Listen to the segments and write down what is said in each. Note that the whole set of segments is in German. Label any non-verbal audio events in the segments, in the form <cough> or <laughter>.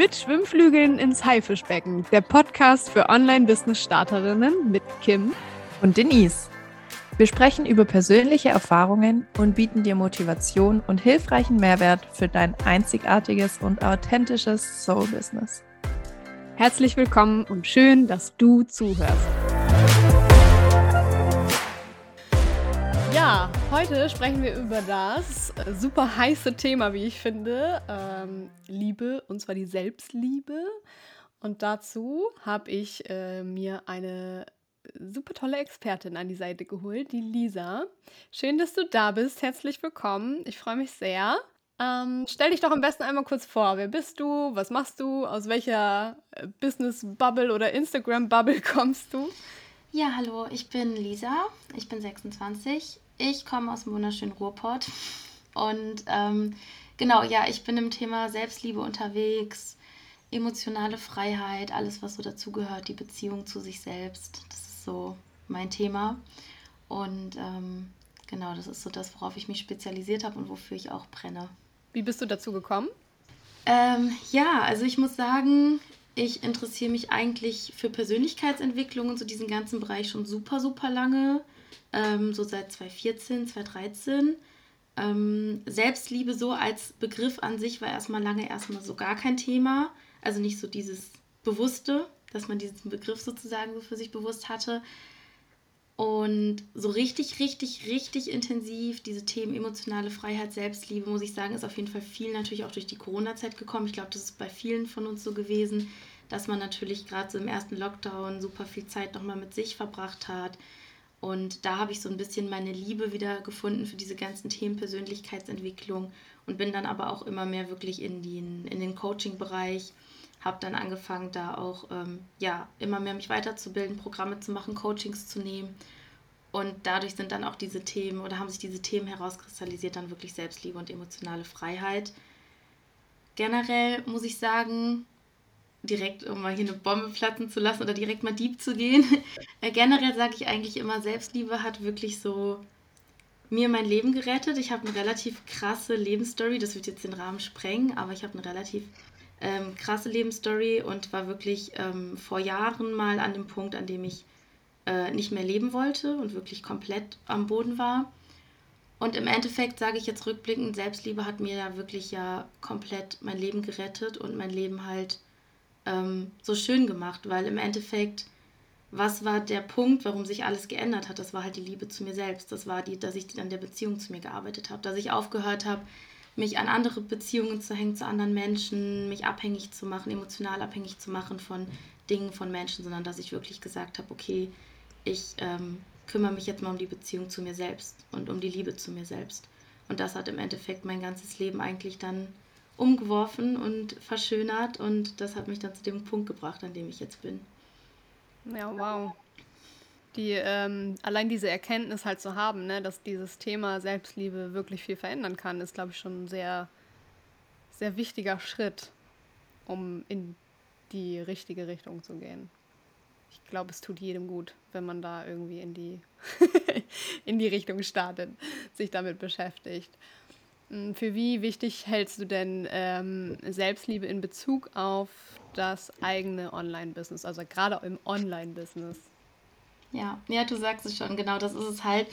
Mit Schwimmflügeln ins Haifischbecken, der Podcast für Online-Business-Starterinnen mit Kim und Denise. Wir sprechen über persönliche Erfahrungen und bieten dir Motivation und hilfreichen Mehrwert für dein einzigartiges und authentisches Soul-Business. Herzlich willkommen und schön, dass du zuhörst. Ja, heute sprechen wir über das super heiße Thema, wie ich finde, ähm, Liebe, und zwar die Selbstliebe. Und dazu habe ich äh, mir eine super tolle Expertin an die Seite geholt, die Lisa. Schön, dass du da bist. Herzlich willkommen. Ich freue mich sehr. Ähm, stell dich doch am besten einmal kurz vor. Wer bist du? Was machst du? Aus welcher äh, Business-Bubble oder Instagram-Bubble <laughs> kommst du? Ja, hallo, ich bin Lisa. Ich bin 26. Ich komme aus dem wunderschönen Ruhrpott und ähm, genau, ja, ich bin im Thema Selbstliebe unterwegs, emotionale Freiheit, alles, was so dazugehört, die Beziehung zu sich selbst. Das ist so mein Thema. Und ähm, genau, das ist so das, worauf ich mich spezialisiert habe und wofür ich auch brenne. Wie bist du dazu gekommen? Ähm, ja, also ich muss sagen, ich interessiere mich eigentlich für Persönlichkeitsentwicklung und so diesen ganzen Bereich schon super, super lange ähm, so seit 2014, 2013. Ähm, Selbstliebe so als Begriff an sich war erstmal lange erstmal so gar kein Thema. Also nicht so dieses Bewusste, dass man diesen Begriff sozusagen so für sich bewusst hatte. Und so richtig, richtig, richtig intensiv diese Themen emotionale Freiheit, Selbstliebe, muss ich sagen, ist auf jeden Fall viel natürlich auch durch die Corona-Zeit gekommen. Ich glaube, das ist bei vielen von uns so gewesen, dass man natürlich gerade so im ersten Lockdown super viel Zeit nochmal mit sich verbracht hat, und da habe ich so ein bisschen meine Liebe wieder gefunden für diese ganzen Themen Persönlichkeitsentwicklung und bin dann aber auch immer mehr wirklich in den, in den Coaching-Bereich. Habe dann angefangen, da auch ähm, ja, immer mehr mich weiterzubilden, Programme zu machen, Coachings zu nehmen. Und dadurch sind dann auch diese Themen oder haben sich diese Themen herauskristallisiert, dann wirklich Selbstliebe und emotionale Freiheit. Generell muss ich sagen, direkt, um mal hier eine Bombe platzen zu lassen oder direkt mal deep zu gehen. <laughs> Äh, generell sage ich eigentlich immer, Selbstliebe hat wirklich so mir mein Leben gerettet. Ich habe eine relativ krasse Lebensstory, das wird jetzt den Rahmen sprengen, aber ich habe eine relativ ähm, krasse Lebensstory und war wirklich ähm, vor Jahren mal an dem Punkt, an dem ich äh, nicht mehr leben wollte und wirklich komplett am Boden war. Und im Endeffekt sage ich jetzt rückblickend, Selbstliebe hat mir da wirklich ja komplett mein Leben gerettet und mein Leben halt ähm, so schön gemacht, weil im Endeffekt, was war der Punkt, warum sich alles geändert hat? Das war halt die Liebe zu mir selbst. Das war die, dass ich an der Beziehung zu mir gearbeitet habe, dass ich aufgehört habe, mich an andere Beziehungen zu hängen, zu anderen Menschen, mich abhängig zu machen, emotional abhängig zu machen von Dingen, von Menschen, sondern dass ich wirklich gesagt habe, okay, ich ähm, kümmere mich jetzt mal um die Beziehung zu mir selbst und um die Liebe zu mir selbst. Und das hat im Endeffekt mein ganzes Leben eigentlich dann umgeworfen und verschönert und das hat mich dann zu dem Punkt gebracht, an dem ich jetzt bin. Ja, wow. Die, ähm, allein diese Erkenntnis halt zu haben, ne, dass dieses Thema Selbstliebe wirklich viel verändern kann, ist, glaube ich, schon ein sehr, sehr wichtiger Schritt, um in die richtige Richtung zu gehen. Ich glaube, es tut jedem gut, wenn man da irgendwie in die, <laughs> in die Richtung startet, sich damit beschäftigt. Hm, für wie wichtig hältst du denn ähm, Selbstliebe in Bezug auf das eigene Online-Business, also gerade im Online-Business? Ja, ja, du sagst es schon, genau, das ist es halt.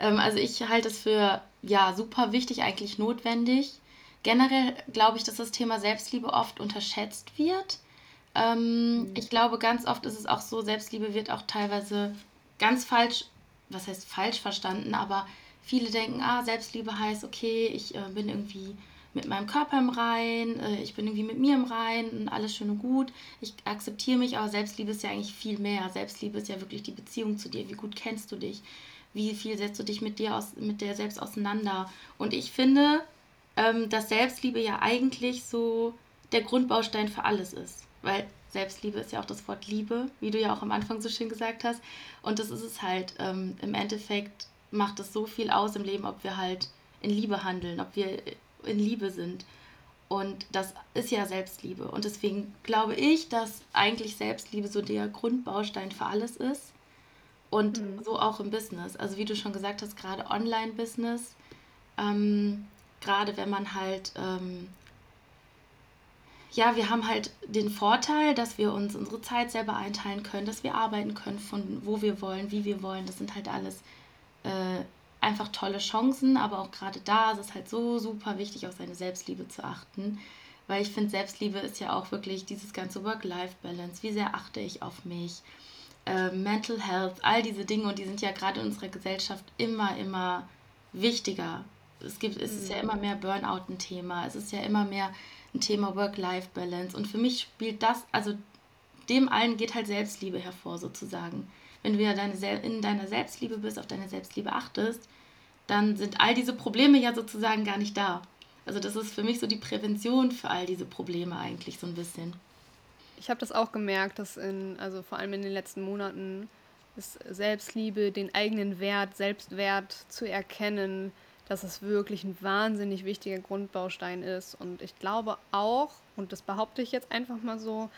Ähm, also ich halte es für ja super wichtig, eigentlich notwendig. Generell glaube ich, dass das Thema Selbstliebe oft unterschätzt wird. Ähm, mhm. Ich glaube, ganz oft ist es auch so, Selbstliebe wird auch teilweise ganz falsch, was heißt falsch verstanden, aber viele denken, ah, Selbstliebe heißt, okay, ich äh, bin irgendwie mit meinem Körper im Rein, äh, ich bin irgendwie mit mir im Rein und alles schön und gut. Ich akzeptiere mich, aber Selbstliebe ist ja eigentlich viel mehr. Selbstliebe ist ja wirklich die Beziehung zu dir. Wie gut kennst du dich? Wie viel setzt du dich mit dir aus, mit der selbst auseinander? Und ich finde, ähm, dass Selbstliebe ja eigentlich so der Grundbaustein für alles ist. Weil Selbstliebe ist ja auch das Wort Liebe, wie du ja auch am Anfang so schön gesagt hast. Und das ist es halt ähm, im Endeffekt macht es so viel aus im Leben, ob wir halt in Liebe handeln, ob wir in Liebe sind. Und das ist ja Selbstliebe. Und deswegen glaube ich, dass eigentlich Selbstliebe so der Grundbaustein für alles ist. Und mhm. so auch im Business. Also wie du schon gesagt hast, gerade Online-Business, ähm, gerade wenn man halt ähm, ja, wir haben halt den Vorteil, dass wir uns unsere Zeit selber einteilen können, dass wir arbeiten können von wo wir wollen, wie wir wollen. Das sind halt alles äh, einfach tolle Chancen, aber auch gerade da ist es halt so super wichtig, auf seine Selbstliebe zu achten. Weil ich finde, Selbstliebe ist ja auch wirklich dieses ganze Work-Life-Balance. Wie sehr achte ich auf mich? Äh, Mental Health, all diese Dinge und die sind ja gerade in unserer Gesellschaft immer, immer wichtiger. Es, gibt, es ist ja mhm. immer mehr Burnout ein Thema. Es ist ja immer mehr ein Thema Work-Life-Balance. Und für mich spielt das, also dem allen geht halt Selbstliebe hervor sozusagen. Wenn du ja deine, in deiner Selbstliebe bist, auf deine Selbstliebe achtest, dann sind all diese Probleme ja sozusagen gar nicht da. Also das ist für mich so die Prävention für all diese Probleme eigentlich so ein bisschen. Ich habe das auch gemerkt, dass in, also vor allem in den letzten Monaten, ist Selbstliebe, den eigenen Wert, Selbstwert zu erkennen, dass es wirklich ein wahnsinnig wichtiger Grundbaustein ist. Und ich glaube auch, und das behaupte ich jetzt einfach mal so,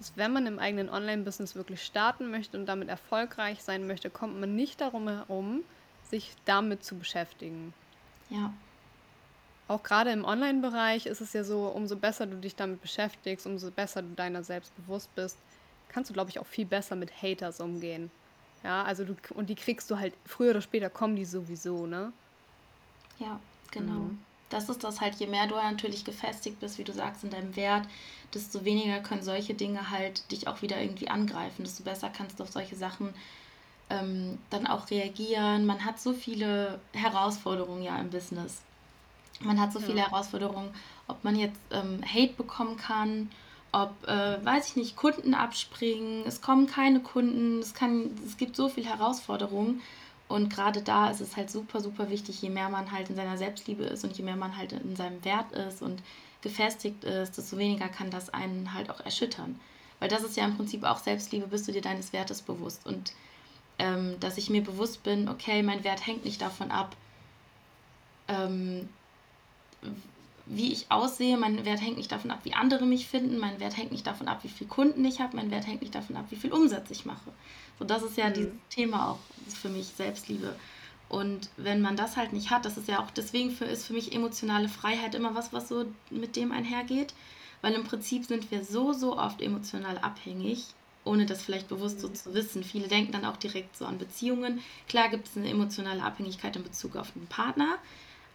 dass wenn man im eigenen Online-Business wirklich starten möchte und damit erfolgreich sein möchte, kommt man nicht darum herum, sich damit zu beschäftigen. Ja. Auch gerade im Online-Bereich ist es ja so, umso besser du dich damit beschäftigst, umso besser du deiner selbst bewusst bist, kannst du, glaube ich, auch viel besser mit Haters umgehen. Ja, also du, und die kriegst du halt, früher oder später kommen die sowieso, ne? Ja, genau. Mhm. Das ist das halt, je mehr du natürlich gefestigt bist, wie du sagst, in deinem Wert, desto weniger können solche Dinge halt dich auch wieder irgendwie angreifen, desto besser kannst du auf solche Sachen ähm, dann auch reagieren. Man hat so viele Herausforderungen ja im Business. Man hat so viele Herausforderungen, ob man jetzt ähm, Hate bekommen kann, ob, äh, weiß ich nicht, Kunden abspringen, es kommen keine Kunden, es, kann, es gibt so viele Herausforderungen. Und gerade da ist es halt super, super wichtig, je mehr man halt in seiner Selbstliebe ist und je mehr man halt in seinem Wert ist und gefestigt ist, desto weniger kann das einen halt auch erschüttern. Weil das ist ja im Prinzip auch Selbstliebe, bist du dir deines Wertes bewusst. Und ähm, dass ich mir bewusst bin, okay, mein Wert hängt nicht davon ab, ähm, wie ich aussehe, mein Wert hängt nicht davon ab, wie andere mich finden, mein Wert hängt nicht davon ab, wie viele Kunden ich habe, mein Wert hängt nicht davon ab, wie viel Umsatz ich mache. So, das ist ja mhm. dieses Thema auch für mich, Selbstliebe. Und wenn man das halt nicht hat, das ist ja auch, deswegen für, ist für mich emotionale Freiheit immer was, was so mit dem einhergeht. Weil im Prinzip sind wir so, so oft emotional abhängig, ohne das vielleicht bewusst so zu wissen. Viele denken dann auch direkt so an Beziehungen. Klar gibt es eine emotionale Abhängigkeit in Bezug auf einen Partner,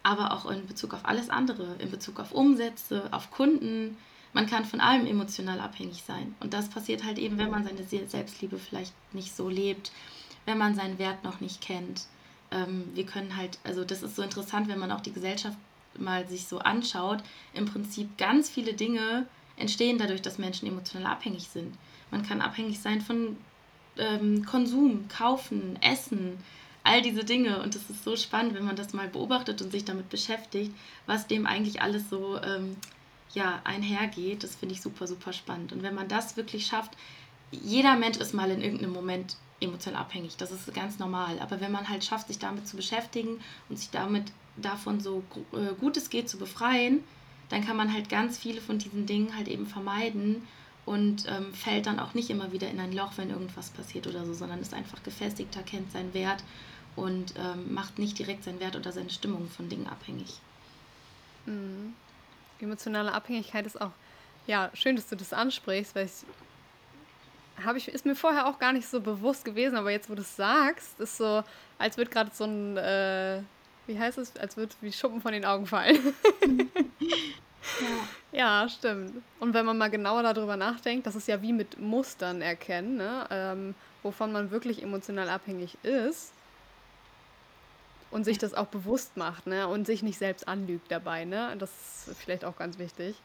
aber auch in Bezug auf alles andere, in Bezug auf Umsätze, auf Kunden, man kann von allem emotional abhängig sein. Und das passiert halt eben, wenn man seine Selbstliebe vielleicht nicht so lebt, wenn man seinen Wert noch nicht kennt. Ähm, wir können halt, also das ist so interessant, wenn man auch die Gesellschaft mal sich so anschaut. Im Prinzip ganz viele Dinge entstehen dadurch, dass Menschen emotional abhängig sind. Man kann abhängig sein von ähm, Konsum, Kaufen, Essen, all diese Dinge. Und es ist so spannend, wenn man das mal beobachtet und sich damit beschäftigt, was dem eigentlich alles so ähm, ja, einhergeht. Das finde ich super, super spannend. Und wenn man das wirklich schafft, jeder Mensch ist mal in irgendeinem Moment emotional abhängig. Das ist ganz normal. Aber wenn man halt schafft, sich damit zu beschäftigen und sich damit davon so äh, gut es geht zu befreien, dann kann man halt ganz viele von diesen Dingen halt eben vermeiden und ähm, fällt dann auch nicht immer wieder in ein Loch, wenn irgendwas passiert oder so, sondern ist einfach gefestigter, kennt seinen Wert und ähm, macht nicht direkt seinen Wert oder seine Stimmung von Dingen abhängig. Mhm emotionale Abhängigkeit ist auch, ja, schön, dass du das ansprichst, weil es habe ich, ist mir vorher auch gar nicht so bewusst gewesen, aber jetzt, wo du es sagst, ist so, als wird gerade so ein, äh, wie heißt es, als würde wie Schuppen von den Augen fallen. ja. ja, stimmt. Und wenn man mal genauer darüber nachdenkt, das ist ja wie mit Mustern erkennen, ne? Ähm, wovon man wirklich emotional abhängig ist und sich das auch bewusst macht, ne? Und sich nicht selbst anlügt dabei, ne? Das ist vielleicht auch ganz wichtig.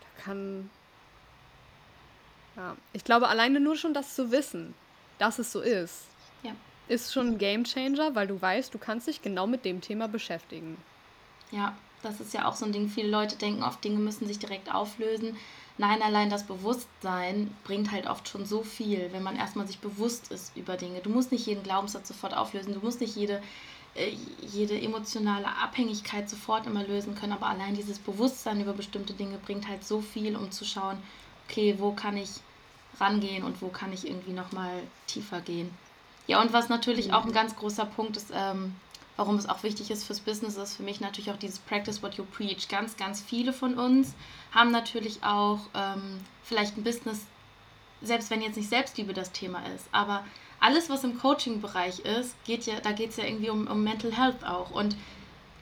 Da kann. Ja, ich glaube, alleine nur schon das zu wissen, dass es so ist, ja. ist schon ein Game Changer, weil du weißt, du kannst dich genau mit dem Thema beschäftigen. Ja, das ist ja auch so ein Ding. Viele Leute denken oft, Dinge müssen sich direkt auflösen. Nein, allein das Bewusstsein bringt halt oft schon so viel, wenn man erstmal sich bewusst ist über Dinge. Du musst nicht jeden Glaubenssatz sofort auflösen, du musst nicht jede, äh, jede emotionale Abhängigkeit sofort immer lösen können, aber allein dieses Bewusstsein über bestimmte Dinge bringt halt so viel, um zu schauen, okay, wo kann ich rangehen und wo kann ich irgendwie nochmal tiefer gehen. Ja, und was natürlich auch ein ganz großer Punkt ist, ähm, warum es auch wichtig ist fürs Business, ist für mich natürlich auch dieses Practice what you preach. Ganz, ganz viele von uns haben natürlich auch ähm, vielleicht ein Business, selbst wenn jetzt nicht Selbstliebe das Thema ist, aber alles, was im Coaching-Bereich ist, geht ja, da geht es ja irgendwie um, um Mental Health auch. Und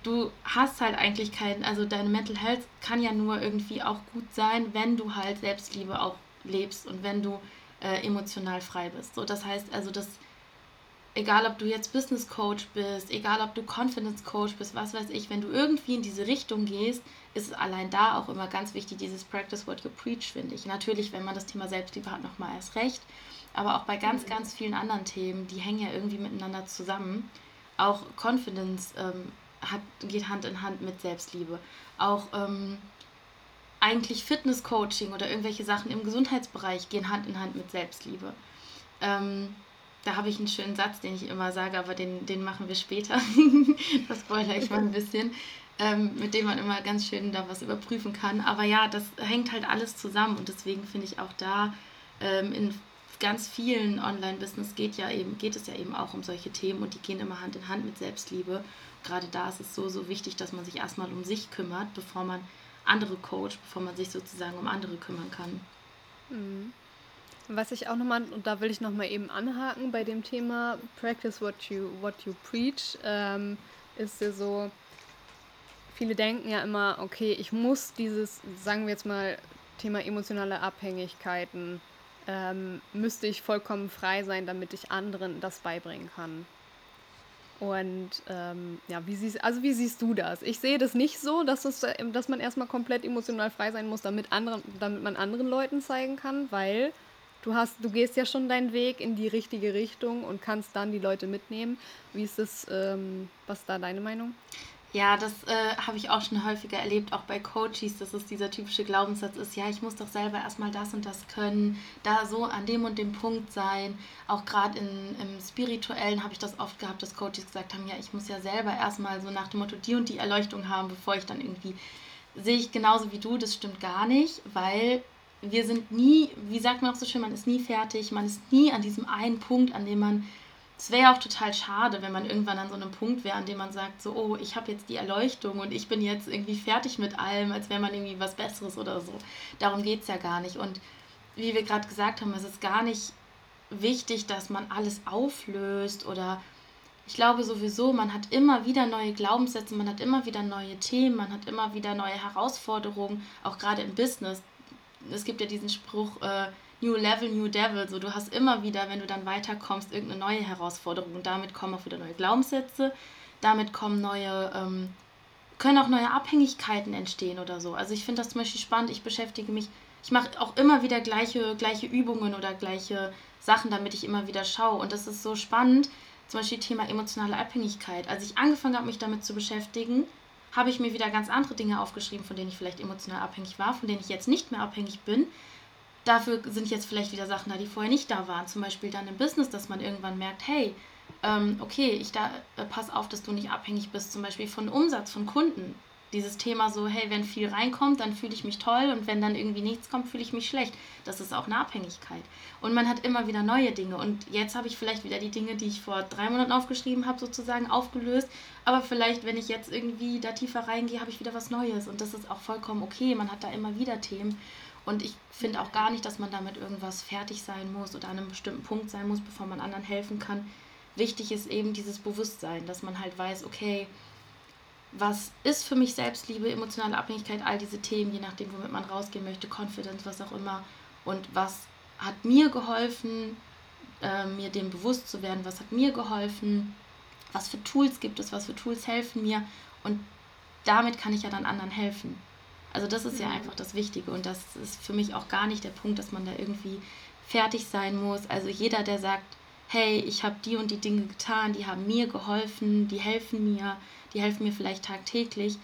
du hast halt eigentlich keinen, also deine Mental Health kann ja nur irgendwie auch gut sein, wenn du halt Selbstliebe auch lebst und wenn du äh, emotional frei bist. So, das heißt also, dass egal ob du jetzt Business Coach bist, egal ob du Confidence Coach bist, was weiß ich, wenn du irgendwie in diese Richtung gehst, ist es allein da auch immer ganz wichtig, dieses Practice what you preach, finde ich. Natürlich, wenn man das Thema Selbstliebe hat, nochmal erst recht, aber auch bei ganz, ganz vielen anderen Themen, die hängen ja irgendwie miteinander zusammen. Auch Confidence ähm, hat, geht Hand in Hand mit Selbstliebe. Auch ähm, eigentlich Fitness-Coaching oder irgendwelche Sachen im Gesundheitsbereich gehen Hand in Hand mit Selbstliebe. Ähm, da habe ich einen schönen Satz, den ich immer sage, aber den, den machen wir später. <laughs> das spoilere ich mal ein bisschen. Ähm, mit dem man immer ganz schön da was überprüfen kann. Aber ja, das hängt halt alles zusammen und deswegen finde ich auch da ähm, in ganz vielen Online-Business geht ja eben, geht es ja eben auch um solche Themen und die gehen immer Hand in Hand mit Selbstliebe. Gerade da ist es so, so wichtig, dass man sich erstmal um sich kümmert, bevor man andere coacht, bevor man sich sozusagen um andere kümmern kann. Mhm. Was ich auch nochmal, und da will ich nochmal eben anhaken bei dem Thema Practice what you, what you preach, ähm, ist ja so, viele denken ja immer, okay, ich muss dieses, sagen wir jetzt mal, Thema emotionale Abhängigkeiten, ähm, müsste ich vollkommen frei sein, damit ich anderen das beibringen kann. Und ähm, ja, wie siehst, also wie siehst du das? Ich sehe das nicht so, dass, es, dass man erstmal komplett emotional frei sein muss, damit, anderen, damit man anderen Leuten zeigen kann, weil du hast, du gehst ja schon deinen Weg in die richtige Richtung und kannst dann die Leute mitnehmen. Wie ist das, ähm, was ist da deine Meinung? Ja, das äh, habe ich auch schon häufiger erlebt, auch bei Coaches, dass es dieser typische Glaubenssatz ist, ja, ich muss doch selber erstmal das und das können, da so an dem und dem Punkt sein. Auch gerade im Spirituellen habe ich das oft gehabt, dass Coaches gesagt haben, ja, ich muss ja selber erstmal so nach dem Motto die und die Erleuchtung haben, bevor ich dann irgendwie, sehe ich genauso wie du, das stimmt gar nicht, weil wir sind nie, wie sagt man auch so schön, man ist nie fertig, man ist nie an diesem einen Punkt, an dem man, es wäre ja auch total schade, wenn man irgendwann an so einem Punkt wäre, an dem man sagt, so, oh, ich habe jetzt die Erleuchtung und ich bin jetzt irgendwie fertig mit allem, als wäre man irgendwie was Besseres oder so. Darum geht es ja gar nicht. Und wie wir gerade gesagt haben, es ist gar nicht wichtig, dass man alles auflöst oder ich glaube sowieso, man hat immer wieder neue Glaubenssätze, man hat immer wieder neue Themen, man hat immer wieder neue Herausforderungen, auch gerade im Business es gibt ja diesen Spruch, äh, New Level, New Devil. So, du hast immer wieder, wenn du dann weiterkommst, irgendeine neue Herausforderung. Und damit kommen auch wieder neue Glaubenssätze, damit kommen neue, ähm, können auch neue Abhängigkeiten entstehen oder so. Also ich finde das zum Beispiel spannend. Ich beschäftige mich, ich mache auch immer wieder gleiche, gleiche Übungen oder gleiche Sachen, damit ich immer wieder schaue. Und das ist so spannend. Zum Beispiel Thema emotionale Abhängigkeit. Als ich angefangen habe, mich damit zu beschäftigen, habe ich mir wieder ganz andere Dinge aufgeschrieben, von denen ich vielleicht emotional abhängig war, von denen ich jetzt nicht mehr abhängig bin. Dafür sind jetzt vielleicht wieder Sachen da, die vorher nicht da waren. Zum Beispiel dann im Business, dass man irgendwann merkt, hey, ähm, okay, ich da, äh, pass auf, dass du nicht abhängig bist, zum Beispiel von Umsatz von Kunden dieses Thema so, hey, wenn viel reinkommt, dann fühle ich mich toll und wenn dann irgendwie nichts kommt, fühle ich mich schlecht. Das ist auch eine Abhängigkeit. Und man hat immer wieder neue Dinge. Und jetzt habe ich vielleicht wieder die Dinge, die ich vor drei Monaten aufgeschrieben habe, sozusagen aufgelöst. Aber vielleicht, wenn ich jetzt irgendwie da tiefer reingehe, habe ich wieder was Neues. Und das ist auch vollkommen okay. Man hat da immer wieder Themen. Und ich finde auch gar nicht, dass man damit irgendwas fertig sein muss oder an einem bestimmten Punkt sein muss, bevor man anderen helfen kann. Wichtig ist eben dieses Bewusstsein, dass man halt weiß, okay, was ist für mich Selbstliebe, emotionale Abhängigkeit, all diese Themen, je nachdem, womit man rausgehen möchte, Confidence, was auch immer. Und was hat mir geholfen, äh, mir dem bewusst zu werden, was hat mir geholfen, was für Tools gibt es, was für Tools helfen mir. Und damit kann ich ja dann anderen helfen. Also das ist ja mhm. einfach das Wichtige und das ist für mich auch gar nicht der Punkt, dass man da irgendwie fertig sein muss. Also jeder, der sagt, hey, ich habe die und die Dinge getan, die haben mir geholfen, die helfen mir, die helfen mir vielleicht tagtäglich.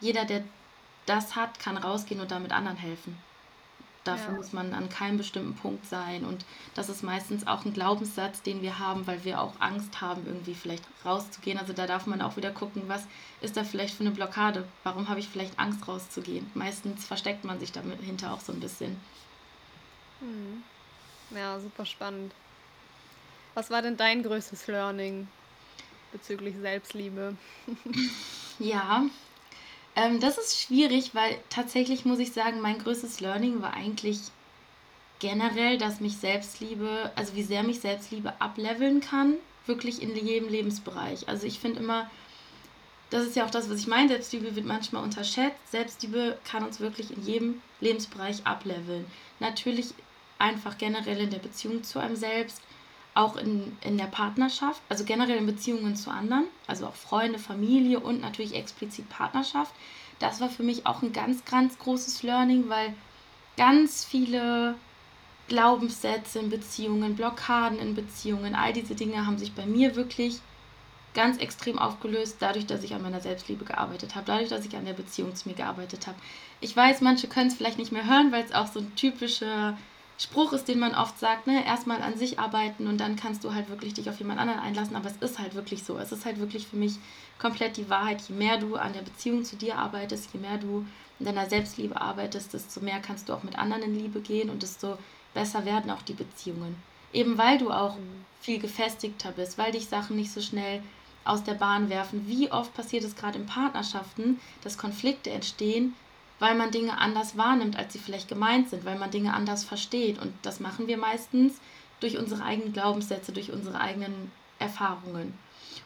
Jeder, der das hat, kann rausgehen und damit anderen helfen. Dafür ja. muss man an keinem bestimmten Punkt sein. Und das ist meistens auch ein Glaubenssatz, den wir haben, weil wir auch Angst haben, irgendwie vielleicht rauszugehen. Also da darf man auch wieder gucken, was ist da vielleicht für eine Blockade? Warum habe ich vielleicht Angst rauszugehen? Meistens versteckt man sich dahinter auch so ein bisschen. Hm. Ja, super spannend. Was war denn dein größtes Learning? bezüglich Selbstliebe? <laughs> ja, ähm, das ist schwierig, weil tatsächlich muss ich sagen, mein größtes Learning war eigentlich generell, dass mich Selbstliebe, also wie sehr mich Selbstliebe ableveln kann, wirklich in jedem Lebensbereich. Also ich finde immer, das ist ja auch das, was ich meine, Selbstliebe wird manchmal unterschätzt. Selbstliebe kann uns wirklich in jedem Lebensbereich ableveln. Natürlich einfach generell in der Beziehung zu einem selbst, auch in, in der Partnerschaft, also generell in Beziehungen zu anderen, also auch Freunde, Familie und natürlich explizit Partnerschaft. Das war für mich auch ein ganz, ganz großes Learning, weil ganz viele Glaubenssätze in Beziehungen, Blockaden in Beziehungen, all diese Dinge haben sich bei mir wirklich ganz extrem aufgelöst, dadurch, dass ich an meiner Selbstliebe gearbeitet habe, dadurch, dass ich an der Beziehung zu mir gearbeitet habe. Ich weiß, manche können es vielleicht nicht mehr hören, weil es auch so ein typischer Spruch ist, den man oft sagt, ne, erstmal an sich arbeiten und dann kannst du halt wirklich dich auf jemand anderen einlassen, aber es ist halt wirklich so. Es ist halt wirklich für mich komplett die Wahrheit. Je mehr du an der Beziehung zu dir arbeitest, je mehr du in deiner Selbstliebe arbeitest, desto mehr kannst du auch mit anderen in Liebe gehen und desto besser werden auch die Beziehungen. Eben weil du auch viel gefestigter bist, weil dich Sachen nicht so schnell aus der Bahn werfen. Wie oft passiert es gerade in Partnerschaften, dass Konflikte entstehen, weil man Dinge anders wahrnimmt, als sie vielleicht gemeint sind, weil man Dinge anders versteht. Und das machen wir meistens durch unsere eigenen Glaubenssätze, durch unsere eigenen Erfahrungen.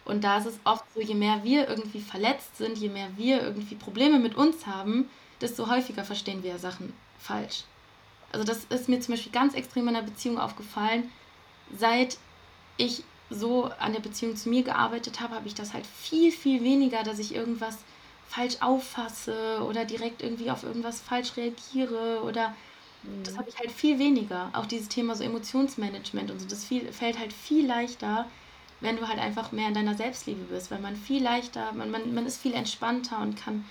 Und da ist es oft so, je mehr wir irgendwie verletzt sind, je mehr wir irgendwie Probleme mit uns haben, desto häufiger verstehen wir Sachen falsch. Also das ist mir zum Beispiel ganz extrem in der Beziehung aufgefallen. Seit ich so an der Beziehung zu mir gearbeitet habe, habe ich das halt viel, viel weniger, dass ich irgendwas falsch auffasse oder direkt irgendwie auf irgendwas falsch reagiere oder mhm. das habe ich halt viel weniger. Auch dieses Thema so Emotionsmanagement und so, das viel, fällt halt viel leichter, wenn du halt einfach mehr in deiner Selbstliebe bist, weil man viel leichter, man, man, man ist viel entspannter und kann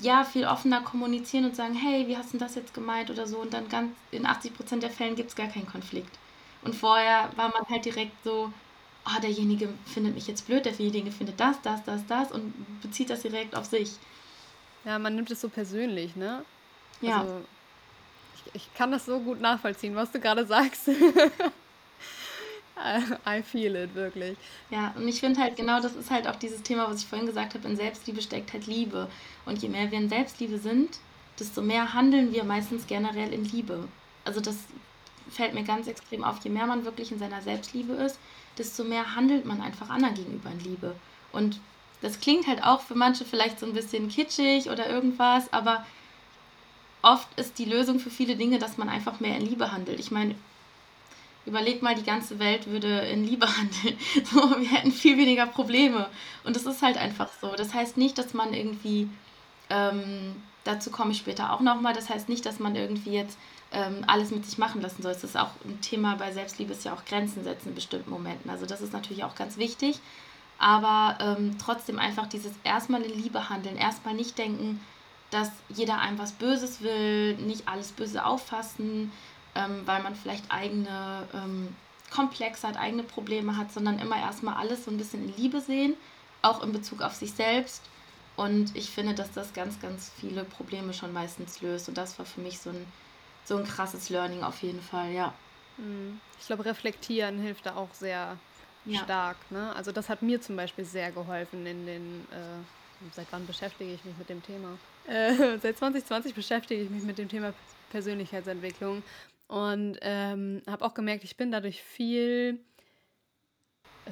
ja viel offener kommunizieren und sagen, hey, wie hast du das jetzt gemeint oder so und dann ganz in 80% der Fällen gibt es gar keinen Konflikt. Und vorher war man halt direkt so, oh, derjenige findet mich jetzt blöd, derjenige findet das, das, das, das und bezieht das direkt auf sich. Ja, man nimmt es so persönlich, ne? Ja. Also, ich, ich kann das so gut nachvollziehen, was du gerade sagst. <laughs> I feel it, wirklich. Ja, und ich finde halt genau, das ist halt auch dieses Thema, was ich vorhin gesagt habe, in Selbstliebe steckt halt Liebe. Und je mehr wir in Selbstliebe sind, desto mehr handeln wir meistens generell in Liebe. Also das fällt mir ganz extrem auf. Je mehr man wirklich in seiner Selbstliebe ist, desto mehr handelt man einfach anderen gegenüber in Liebe. Und das klingt halt auch für manche vielleicht so ein bisschen kitschig oder irgendwas, aber oft ist die Lösung für viele Dinge, dass man einfach mehr in Liebe handelt. Ich meine, überleg mal, die ganze Welt würde in Liebe <laughs> handeln. So, wir hätten viel weniger Probleme. Und das ist halt einfach so. Das heißt nicht, dass man irgendwie, ähm, dazu komme ich später auch nochmal, das heißt nicht, dass man irgendwie jetzt ähm, alles mit sich machen lassen soll. Das ist auch ein Thema bei Selbstliebe, ist ja auch Grenzen setzen in bestimmten Momenten. Also das ist natürlich auch ganz wichtig. Aber ähm, trotzdem einfach dieses erstmal in Liebe handeln, erstmal nicht denken, dass jeder einem was Böses will, nicht alles böse auffassen, ähm, weil man vielleicht eigene ähm, Komplexe hat, eigene Probleme hat, sondern immer erstmal alles so ein bisschen in Liebe sehen, auch in Bezug auf sich selbst. Und ich finde, dass das ganz, ganz viele Probleme schon meistens löst. Und das war für mich so ein so ein krasses Learning auf jeden Fall, ja. Mhm. Ich glaube, reflektieren hilft da auch sehr ja. stark. Ne? Also das hat mir zum Beispiel sehr geholfen in den, äh, seit wann beschäftige ich mich mit dem Thema? Äh, <laughs> seit 2020 beschäftige ich mich mit dem Thema Persönlichkeitsentwicklung und ähm, habe auch gemerkt, ich bin dadurch viel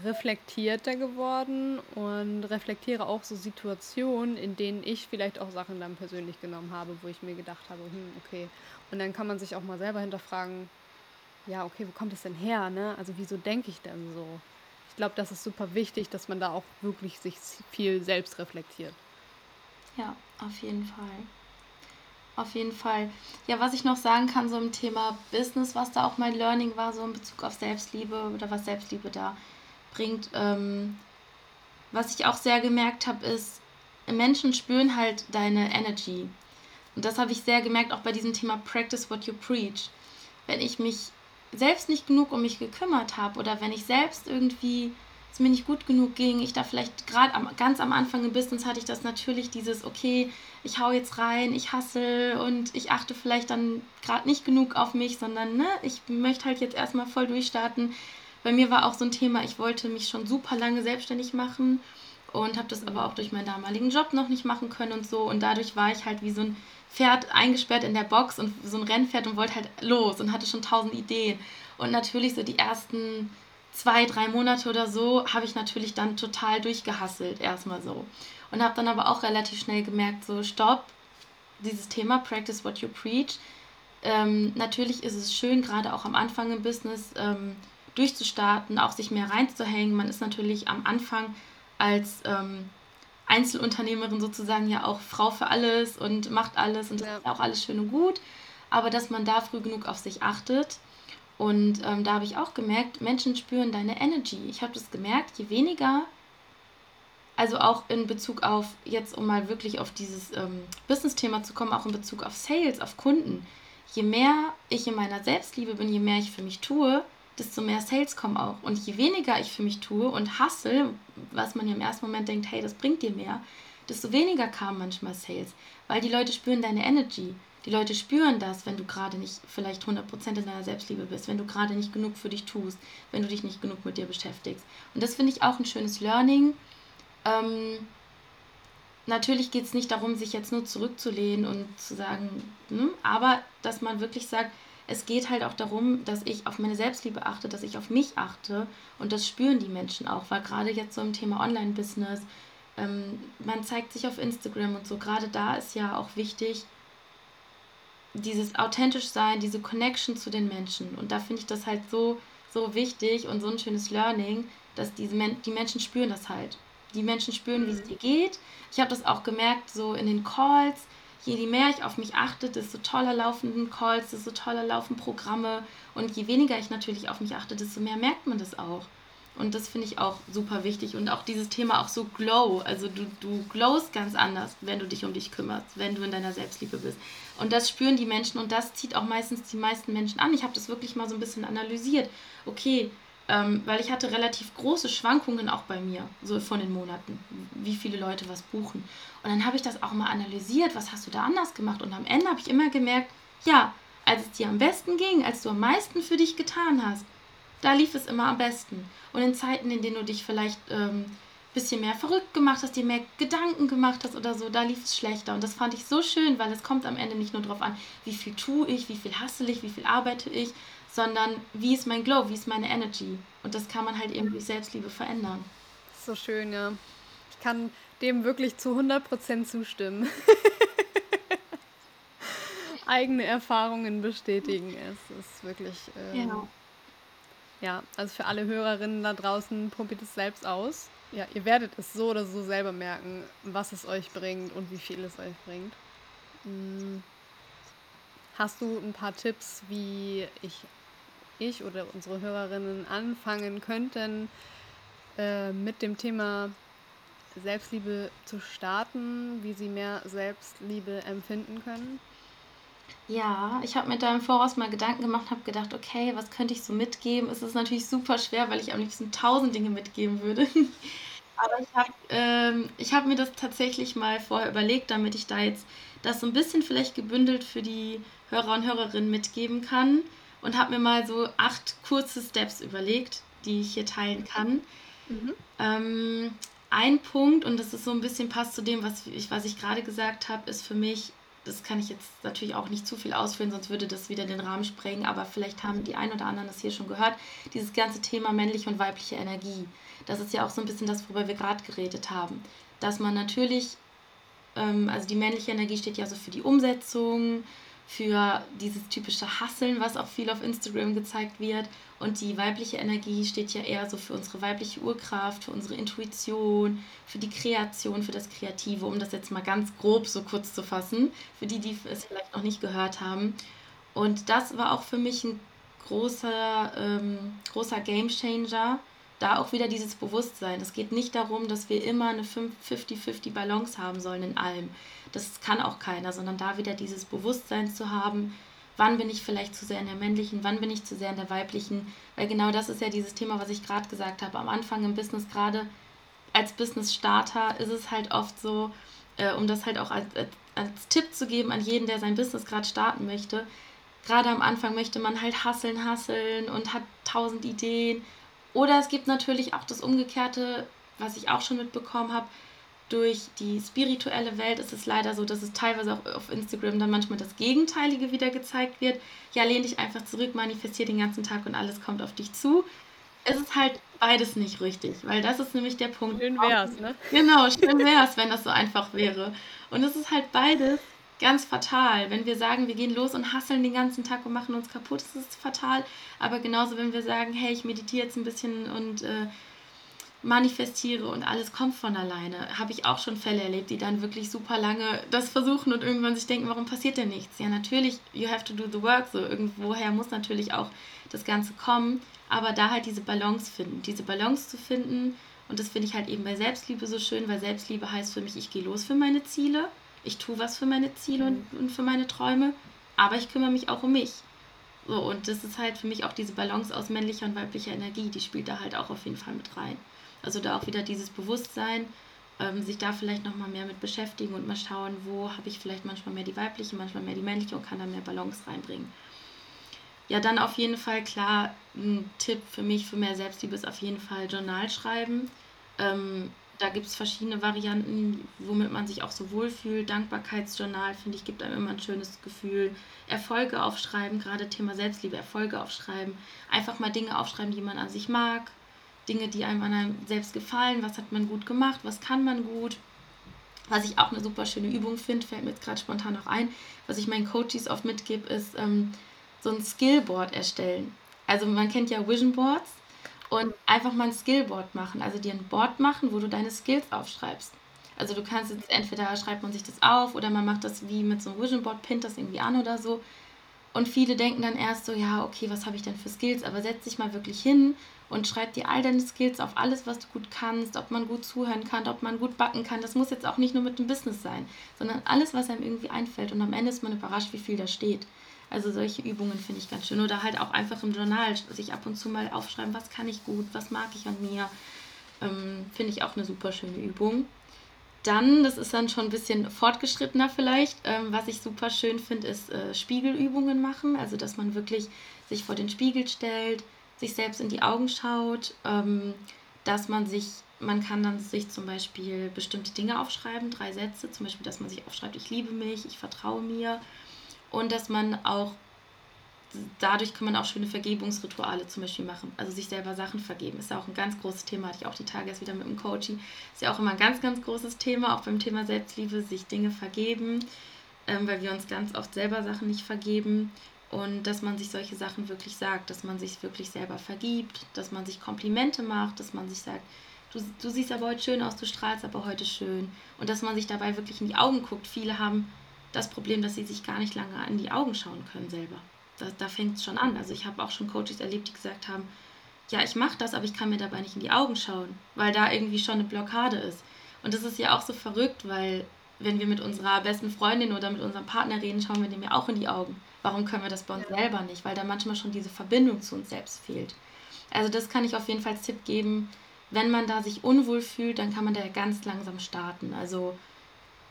reflektierter geworden und reflektiere auch so Situationen, in denen ich vielleicht auch Sachen dann persönlich genommen habe, wo ich mir gedacht habe, hm, okay. Und dann kann man sich auch mal selber hinterfragen, ja, okay, wo kommt es denn her, ne? Also wieso denke ich denn so? Ich glaube, das ist super wichtig, dass man da auch wirklich sich viel selbst reflektiert. Ja, auf jeden Fall. Auf jeden Fall. Ja, was ich noch sagen kann, so im Thema Business, was da auch mein Learning war, so in Bezug auf Selbstliebe oder was Selbstliebe da bringt. Ähm, was ich auch sehr gemerkt habe, ist, Menschen spüren halt deine Energy. Und das habe ich sehr gemerkt, auch bei diesem Thema Practice what you preach. Wenn ich mich selbst nicht genug um mich gekümmert habe oder wenn ich selbst irgendwie es mir nicht gut genug ging, ich da vielleicht gerade ganz am Anfang im Business hatte ich das natürlich dieses, okay, ich hau jetzt rein, ich hassel und ich achte vielleicht dann gerade nicht genug auf mich, sondern ne, ich möchte halt jetzt erstmal voll durchstarten bei mir war auch so ein Thema, ich wollte mich schon super lange selbstständig machen und habe das aber auch durch meinen damaligen Job noch nicht machen können und so. Und dadurch war ich halt wie so ein Pferd eingesperrt in der Box und so ein Rennpferd und wollte halt los und hatte schon tausend Ideen. Und natürlich so die ersten zwei, drei Monate oder so habe ich natürlich dann total durchgehasselt, erstmal so. Und habe dann aber auch relativ schnell gemerkt, so stopp, dieses Thema Practice What You Preach. Ähm, natürlich ist es schön, gerade auch am Anfang im Business ähm, durchzustarten, auch sich mehr reinzuhängen. Man ist natürlich am Anfang als ähm, Einzelunternehmerin sozusagen ja auch Frau für alles und macht alles und das ist auch alles schön und gut. Aber dass man da früh genug auf sich achtet. Und ähm, da habe ich auch gemerkt, Menschen spüren deine Energy. Ich habe das gemerkt, je weniger, also auch in Bezug auf, jetzt um mal wirklich auf dieses ähm, Business-Thema zu kommen, auch in Bezug auf Sales, auf Kunden, je mehr ich in meiner Selbstliebe bin, je mehr ich für mich tue, desto mehr Sales kommen auch. Und je weniger ich für mich tue und hustle, was man ja im ersten Moment denkt, hey, das bringt dir mehr, desto weniger kamen manchmal Sales. Weil die Leute spüren deine Energy. Die Leute spüren das, wenn du gerade nicht vielleicht 100% in deiner Selbstliebe bist, wenn du gerade nicht genug für dich tust, wenn du dich nicht genug mit dir beschäftigst. Und das finde ich auch ein schönes Learning. Ähm, natürlich geht es nicht darum, sich jetzt nur zurückzulehnen und zu sagen, hm, aber dass man wirklich sagt, es geht halt auch darum, dass ich auf meine Selbstliebe achte, dass ich auf mich achte und das spüren die Menschen auch, weil gerade jetzt so im Thema Online-Business, ähm, man zeigt sich auf Instagram und so, gerade da ist ja auch wichtig, dieses authentisch sein, diese Connection zu den Menschen und da finde ich das halt so, so wichtig und so ein schönes Learning, dass diese Men die Menschen spüren das halt. Die Menschen spüren, wie es mhm. dir geht. Ich habe das auch gemerkt, so in den Calls, je mehr ich auf mich achte, desto toller laufen Calls, desto toller laufen Programme. Und je weniger ich natürlich auf mich achte, desto mehr merkt man das auch. Und das finde ich auch super wichtig. Und auch dieses Thema auch so glow. Also du, du glowst ganz anders, wenn du dich um dich kümmerst, wenn du in deiner Selbstliebe bist. Und das spüren die Menschen und das zieht auch meistens die meisten Menschen an. Ich habe das wirklich mal so ein bisschen analysiert. Okay, ähm, weil ich hatte relativ große Schwankungen auch bei mir, so von den Monaten, wie viele Leute was buchen. Und dann habe ich das auch mal analysiert, was hast du da anders gemacht? Und am Ende habe ich immer gemerkt, ja, als es dir am besten ging, als du am meisten für dich getan hast, da lief es immer am besten. Und in Zeiten, in denen du dich vielleicht ähm, bisschen mehr verrückt gemacht hast, dir mehr Gedanken gemacht hast oder so, da lief es schlechter. Und das fand ich so schön, weil es kommt am Ende nicht nur darauf an, wie viel tue ich, wie viel hassle ich, wie viel arbeite ich, sondern wie ist mein Glow, wie ist meine Energy. Und das kann man halt eben durch Selbstliebe verändern. So schön, ja. Ich kann dem wirklich zu 100% zustimmen. <laughs> Eigene Erfahrungen bestätigen. Es ist wirklich. Ähm, ja. ja, also für alle Hörerinnen da draußen, probiert es selbst aus. Ja, ihr werdet es so oder so selber merken, was es euch bringt und wie viel es euch bringt. Hm. Hast du ein paar Tipps, wie ich ich oder unsere Hörerinnen anfangen könnten, äh, mit dem Thema Selbstliebe zu starten, wie sie mehr Selbstliebe empfinden können? Ja, ich habe mir da im Voraus mal Gedanken gemacht, habe gedacht, okay, was könnte ich so mitgeben? Es ist natürlich super schwer, weil ich am liebsten tausend Dinge mitgeben würde. <laughs> Aber ich habe ähm, hab mir das tatsächlich mal vorher überlegt, damit ich da jetzt das so ein bisschen vielleicht gebündelt für die Hörer und Hörerinnen mitgeben kann und habe mir mal so acht kurze Steps überlegt, die ich hier teilen kann. Mhm. Ähm, ein Punkt, und das ist so ein bisschen passt zu dem, was ich, was ich gerade gesagt habe, ist für mich, das kann ich jetzt natürlich auch nicht zu viel ausführen, sonst würde das wieder den Rahmen sprengen, aber vielleicht haben die ein oder anderen das hier schon gehört, dieses ganze Thema männliche und weibliche Energie. Das ist ja auch so ein bisschen das, worüber wir gerade geredet haben. Dass man natürlich, ähm, also die männliche Energie steht ja so für die Umsetzung, für dieses typische Hasseln, was auch viel auf Instagram gezeigt wird. Und die weibliche Energie steht ja eher so für unsere weibliche Urkraft, für unsere Intuition, für die Kreation, für das Kreative, um das jetzt mal ganz grob so kurz zu fassen, für die, die es vielleicht noch nicht gehört haben. Und das war auch für mich ein großer, ähm, großer Game Changer, da auch wieder dieses Bewusstsein. Es geht nicht darum, dass wir immer eine 50-50 Balance haben sollen in allem. Das kann auch keiner, sondern da wieder dieses Bewusstsein zu haben, wann bin ich vielleicht zu sehr in der männlichen, wann bin ich zu sehr in der weiblichen, weil genau das ist ja dieses Thema, was ich gerade gesagt habe. Am Anfang im Business, gerade als Business-Starter, ist es halt oft so, äh, um das halt auch als, als, als Tipp zu geben an jeden, der sein Business gerade starten möchte, gerade am Anfang möchte man halt hasseln, hasseln und hat tausend Ideen Oder es gibt natürlich auch das Umgekehrte, was ich auch schon mitbekommen habe. Durch die spirituelle Welt ist es leider so, dass es teilweise auch auf Instagram dann manchmal das Gegenteilige wieder gezeigt wird. Ja, lehn dich einfach zurück, manifestier den ganzen Tag und alles kommt auf dich zu. Es ist halt beides nicht richtig, weil das ist nämlich der Punkt. Schön wär's, ne? Genau, schön wär's, wenn das so einfach wäre. Und es ist halt beides ganz fatal. Wenn wir sagen, wir gehen los und hasseln den ganzen Tag und machen uns kaputt, das ist fatal. Aber genauso, wenn wir sagen, hey, ich meditiere jetzt ein bisschen und äh, manifestiere und alles kommt von alleine, habe ich auch schon Fälle erlebt, die dann wirklich super lange das versuchen und irgendwann sich denken, warum passiert denn nichts? Ja, natürlich, you have to do the work. So irgendwoher muss natürlich auch das Ganze kommen. Aber da halt diese Balance finden, diese Balance zu finden. Und das finde ich halt eben bei Selbstliebe so schön, weil Selbstliebe heißt für mich, ich gehe los für meine Ziele ich tue was für meine Ziele und, und für meine Träume, aber ich kümmere mich auch um mich. So, und das ist halt für mich auch diese Balance aus männlicher und weiblicher Energie, die spielt da halt auch auf jeden Fall mit rein. Also da auch wieder dieses Bewusstsein, ähm, sich da vielleicht nochmal mehr mit beschäftigen und mal schauen, wo habe ich vielleicht manchmal mehr die weibliche, manchmal mehr die männliche und kann da mehr Balance reinbringen. Ja, dann auf jeden Fall klar, ein Tipp für mich für mehr Selbstliebe ist auf jeden Fall Journal schreiben. Ähm, da gibt es verschiedene Varianten, womit man sich auch so wohlfühlt. Dankbarkeitsjournal, finde ich, gibt einem immer ein schönes Gefühl. Erfolge aufschreiben, gerade Thema Selbstliebe, Erfolge aufschreiben. Einfach mal Dinge aufschreiben, die man an sich mag. Dinge, die einem an einem selbst gefallen. Was hat man gut gemacht? Was kann man gut? Was ich auch eine super schöne Übung finde, fällt mir jetzt gerade spontan noch ein. Was ich meinen Coaches oft mitgebe, ist ähm, so ein Skillboard erstellen. Also man kennt ja Vision Boards und einfach mal ein Skillboard machen, also dir ein Board machen, wo du deine Skills aufschreibst. Also du kannst jetzt entweder schreibt man sich das auf oder man macht das wie mit so einem Vision Board, pinnt das irgendwie an oder so. Und viele denken dann erst so, ja, okay, was habe ich denn für Skills? Aber setz dich mal wirklich hin und schreib dir all deine Skills auf alles, was du gut kannst, ob man gut zuhören kann, ob man gut backen kann. Das muss jetzt auch nicht nur mit dem Business sein, sondern alles, was einem irgendwie einfällt. Und am Ende ist man überrascht, wie viel da steht. Also solche Übungen finde ich ganz schön. Oder halt auch einfach im Journal sich ab und zu mal aufschreiben, was kann ich gut, was mag ich an mir. Ähm, finde ich auch eine super schöne Übung. Dann, das ist dann schon ein bisschen fortgeschrittener vielleicht, ähm, was ich super schön finde, ist äh, Spiegelübungen machen. Also dass man wirklich sich vor den Spiegel stellt, sich selbst in die Augen schaut, ähm, dass man sich, man kann dann sich zum Beispiel bestimmte Dinge aufschreiben, drei Sätze, zum Beispiel, dass man sich aufschreibt, ich liebe mich, ich vertraue mir und dass man auch, dadurch kann man auch schöne Vergebungsrituale zum Beispiel machen. Also sich selber Sachen vergeben. Ist ja auch ein ganz großes Thema, hatte ich auch die Tage erst wieder mit dem Coaching. Ist ja auch immer ein ganz, ganz großes Thema, auch beim Thema Selbstliebe, sich Dinge vergeben, ähm, weil wir uns ganz oft selber Sachen nicht vergeben. Und dass man sich solche Sachen wirklich sagt, dass man sich wirklich selber vergibt, dass man sich Komplimente macht, dass man sich sagt, du, du siehst aber heute schön aus, du strahlst aber heute schön. Und dass man sich dabei wirklich in die Augen guckt. Viele haben das Problem, dass sie sich gar nicht lange in die Augen schauen können selber. Da, da fängt es schon an. Also ich habe auch schon Coaches erlebt, die gesagt haben, ja, ich mache das, aber ich kann mir dabei nicht in die Augen schauen, weil da irgendwie schon eine Blockade ist. Und das ist ja auch so verrückt, weil wenn wir mit unserer besten Freundin oder mit unserem Partner reden, schauen wir dem ja auch in die Augen. Warum können wir das bei uns selber nicht? Weil da manchmal schon diese Verbindung zu uns selbst fehlt. Also das kann ich auf jeden Fall als Tipp geben. Wenn man da sich unwohl fühlt, dann kann man da ganz langsam starten. Also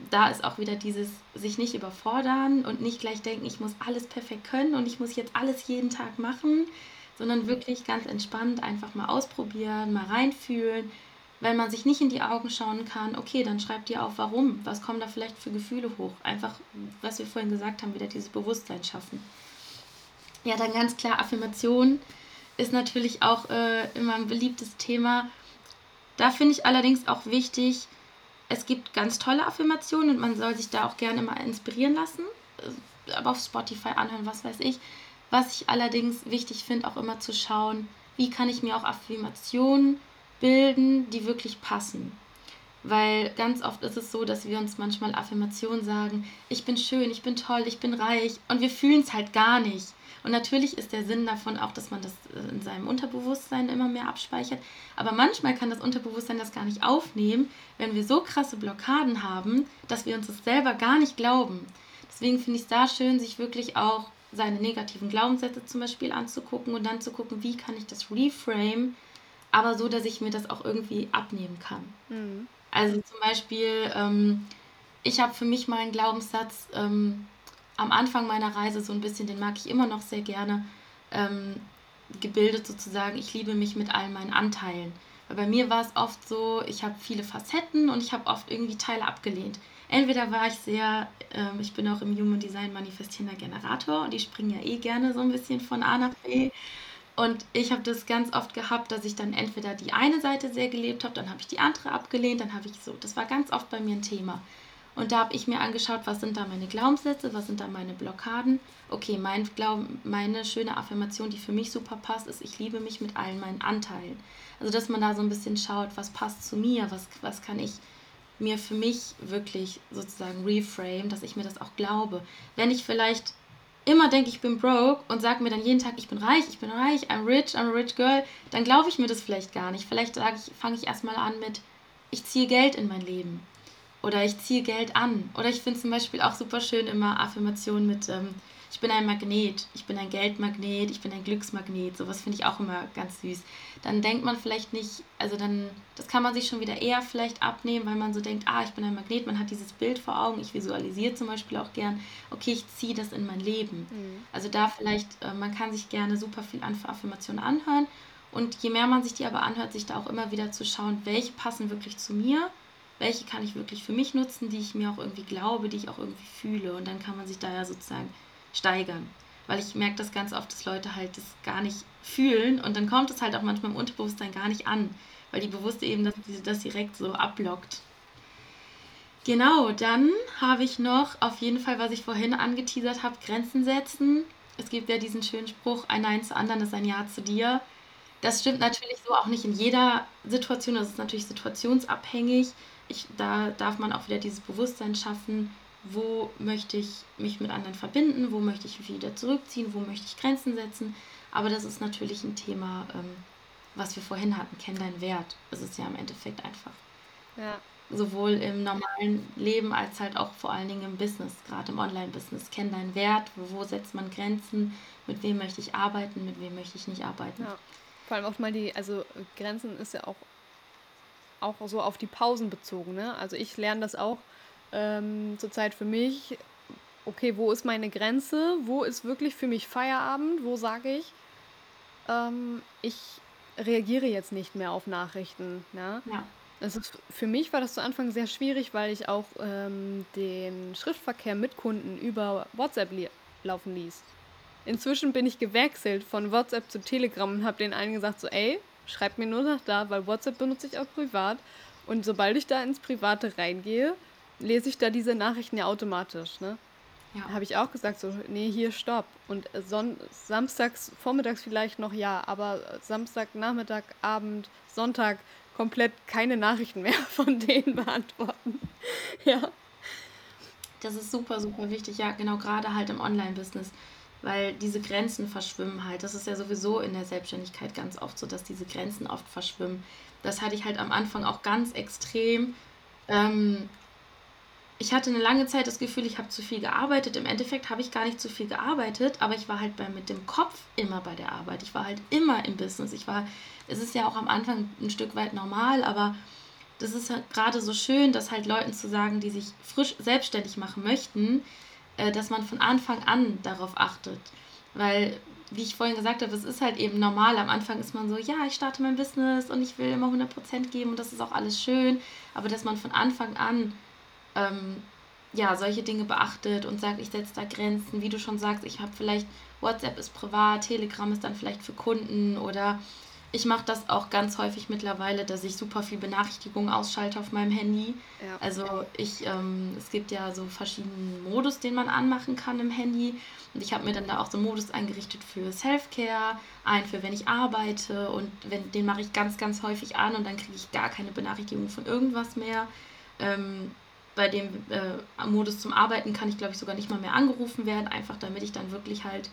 da ist auch wieder dieses sich nicht überfordern und nicht gleich denken, ich muss alles perfekt können und ich muss jetzt alles jeden Tag machen, sondern wirklich ganz entspannt einfach mal ausprobieren, mal reinfühlen. Wenn man sich nicht in die Augen schauen kann, okay, dann schreibt ihr auf, warum. Was kommen da vielleicht für Gefühle hoch? Einfach, was wir vorhin gesagt haben, wieder dieses Bewusstsein schaffen. Ja, dann ganz klar, Affirmation ist natürlich auch äh, immer ein beliebtes Thema. Da finde ich allerdings auch wichtig, es gibt ganz tolle Affirmationen und man soll sich da auch gerne mal inspirieren lassen. Äh, aber auf Spotify anhören, was weiß ich. Was ich allerdings wichtig finde, auch immer zu schauen, wie kann ich mir auch Affirmationen bilden, die wirklich passen. Weil ganz oft ist es so, dass wir uns manchmal Affirmationen sagen, ich bin schön, ich bin toll, ich bin reich und wir fühlen es halt gar nicht. Und natürlich ist der Sinn davon auch, dass man das äh, in seinem Unterbewusstsein immer mehr abspeichert. Aber manchmal kann das Unterbewusstsein das gar nicht aufnehmen, wenn wir so krasse Blockaden haben, dass wir uns das selber gar nicht glauben. Deswegen finde ich es da schön, sich wirklich auch seine negativen Glaubenssätze zum Beispiel anzugucken und dann zu gucken, wie kann ich das reframe, aber so, dass ich mir das auch irgendwie abnehmen kann. Mhm. Also zum Beispiel, ähm, ich habe für mich mal einen Glaubenssatz, ähm, am Anfang meiner Reise so ein bisschen, den mag ich immer noch sehr gerne. Ähm, gebildet sozusagen, ich liebe mich mit all meinen Anteilen. Weil bei mir war es oft so, ich habe viele Facetten und ich habe oft irgendwie Teile abgelehnt. Entweder war ich sehr, ähm, ich bin auch im Human Design manifestierender Generator und die springen ja eh gerne so ein bisschen von A nach B. Und ich habe das ganz oft gehabt, dass ich dann entweder die eine Seite sehr gelebt habe, dann habe ich die andere abgelehnt, dann habe ich so, das war ganz oft bei mir ein Thema. Und da habe ich mir angeschaut, was sind da meine Glaubenssätze, was sind da meine Blockaden. Okay, mein Glauben, meine schöne Affirmation, die für mich super passt, ist, ich liebe mich mit allen meinen Anteilen. Also, dass man da so ein bisschen schaut, was passt zu mir, was, was kann ich mir für mich wirklich sozusagen reframe, dass ich mir das auch glaube. Wenn ich vielleicht immer denke, ich bin broke und sage mir dann jeden Tag, ich bin reich, ich bin reich, I'm rich, I'm a rich girl, dann glaube ich mir das vielleicht gar nicht. Vielleicht sage ich, fange ich erstmal an mit, ich ziehe Geld in mein Leben. Oder ich ziehe Geld an. Oder ich finde zum Beispiel auch super schön immer Affirmationen mit, ähm, ich bin ein Magnet, ich bin ein Geldmagnet, ich bin ein Glücksmagnet. Sowas finde ich auch immer ganz süß. Dann denkt man vielleicht nicht, also dann, das kann man sich schon wieder eher vielleicht abnehmen, weil man so denkt, ah, ich bin ein Magnet, man hat dieses Bild vor Augen. Ich visualisiere zum Beispiel auch gern, okay, ich ziehe das in mein Leben. Mhm. Also da vielleicht, äh, man kann sich gerne super viel an Affirmationen anhören. Und je mehr man sich die aber anhört, sich da auch immer wieder zu schauen, welche passen wirklich zu mir welche kann ich wirklich für mich nutzen, die ich mir auch irgendwie glaube, die ich auch irgendwie fühle. Und dann kann man sich da ja sozusagen steigern. Weil ich merke das ganz oft, dass Leute halt das gar nicht fühlen und dann kommt es halt auch manchmal im Unterbewusstsein gar nicht an, weil die bewusste eben das, das direkt so ablockt. Genau, dann habe ich noch auf jeden Fall, was ich vorhin angeteasert habe, Grenzen setzen. Es gibt ja diesen schönen Spruch, ein Nein zu anderen ist ein Ja zu dir. Das stimmt natürlich so auch nicht in jeder Situation, das ist natürlich situationsabhängig ich, da darf man auch wieder dieses Bewusstsein schaffen, wo möchte ich mich mit anderen verbinden, wo möchte ich wieder zurückziehen, wo möchte ich Grenzen setzen. Aber das ist natürlich ein Thema, ähm, was wir vorhin hatten, kenn deinen Wert. Das ist ja im Endeffekt einfach. Ja. Sowohl im normalen Leben als halt auch vor allen Dingen im Business, gerade im Online-Business. Kenn deinen Wert, wo setzt man Grenzen, mit wem möchte ich arbeiten, mit wem möchte ich nicht arbeiten. Ja. Vor allem auch mal die, also Grenzen ist ja auch auch so auf die Pausen bezogen. Ne? Also ich lerne das auch ähm, zurzeit für mich. Okay, wo ist meine Grenze? Wo ist wirklich für mich Feierabend? Wo sage ich, ähm, ich reagiere jetzt nicht mehr auf Nachrichten. Ne? Ja. Ist, für mich war das zu Anfang sehr schwierig, weil ich auch ähm, den Schriftverkehr mit Kunden über WhatsApp li laufen ließ. Inzwischen bin ich gewechselt von WhatsApp zu Telegram und habe den einen gesagt, so ey, schreibt mir nur noch da, weil WhatsApp benutze ich auch privat. Und sobald ich da ins Private reingehe, lese ich da diese Nachrichten ja automatisch. Ne? Ja. Habe ich auch gesagt, so, nee, hier stopp. Und Son samstags, vormittags vielleicht noch ja, aber Samstag, Nachmittag, Abend, Sonntag komplett keine Nachrichten mehr <laughs> von denen beantworten. <laughs> ja. Das ist super, super wichtig. Ja, genau, gerade halt im Online-Business weil diese Grenzen verschwimmen halt. Das ist ja sowieso in der Selbstständigkeit ganz oft so, dass diese Grenzen oft verschwimmen. Das hatte ich halt am Anfang auch ganz extrem. Ähm, ich hatte eine lange Zeit das Gefühl, ich habe zu viel gearbeitet. Im Endeffekt habe ich gar nicht zu viel gearbeitet, aber ich war halt bei, mit dem Kopf immer bei der Arbeit. Ich war halt immer im Business. Ich war, es ist ja auch am Anfang ein Stück weit normal, aber das ist halt gerade so schön, dass halt Leuten zu sagen, die sich frisch selbstständig machen möchten, äh, dass man von Anfang an darauf achtet. Weil, wie ich vorhin gesagt habe, es ist halt eben normal. Am Anfang ist man so, ja, ich starte mein Business und ich will immer 100% geben und das ist auch alles schön. Aber dass man von Anfang an ähm, ja, solche Dinge beachtet und sagt, ich setze da Grenzen. Wie du schon sagst, ich habe vielleicht, WhatsApp ist privat, Telegram ist dann vielleicht für Kunden oder ich mache das auch ganz häufig mittlerweile, dass ich super viel Benachrichtigungen ausschalte auf meinem Handy. Ja. Also ich, ähm, es gibt ja so verschiedene Modus, den man anmachen kann im Handy. Und ich habe mir dann da auch so einen Modus eingerichtet für Self-Care, einen für wenn ich arbeite und wenn, den mache ich ganz, ganz häufig an und dann kriege ich gar keine Benachrichtigung von irgendwas mehr. Ähm, bei dem äh, Modus zum Arbeiten kann ich, glaube ich, sogar nicht mal mehr angerufen werden, einfach damit ich dann wirklich halt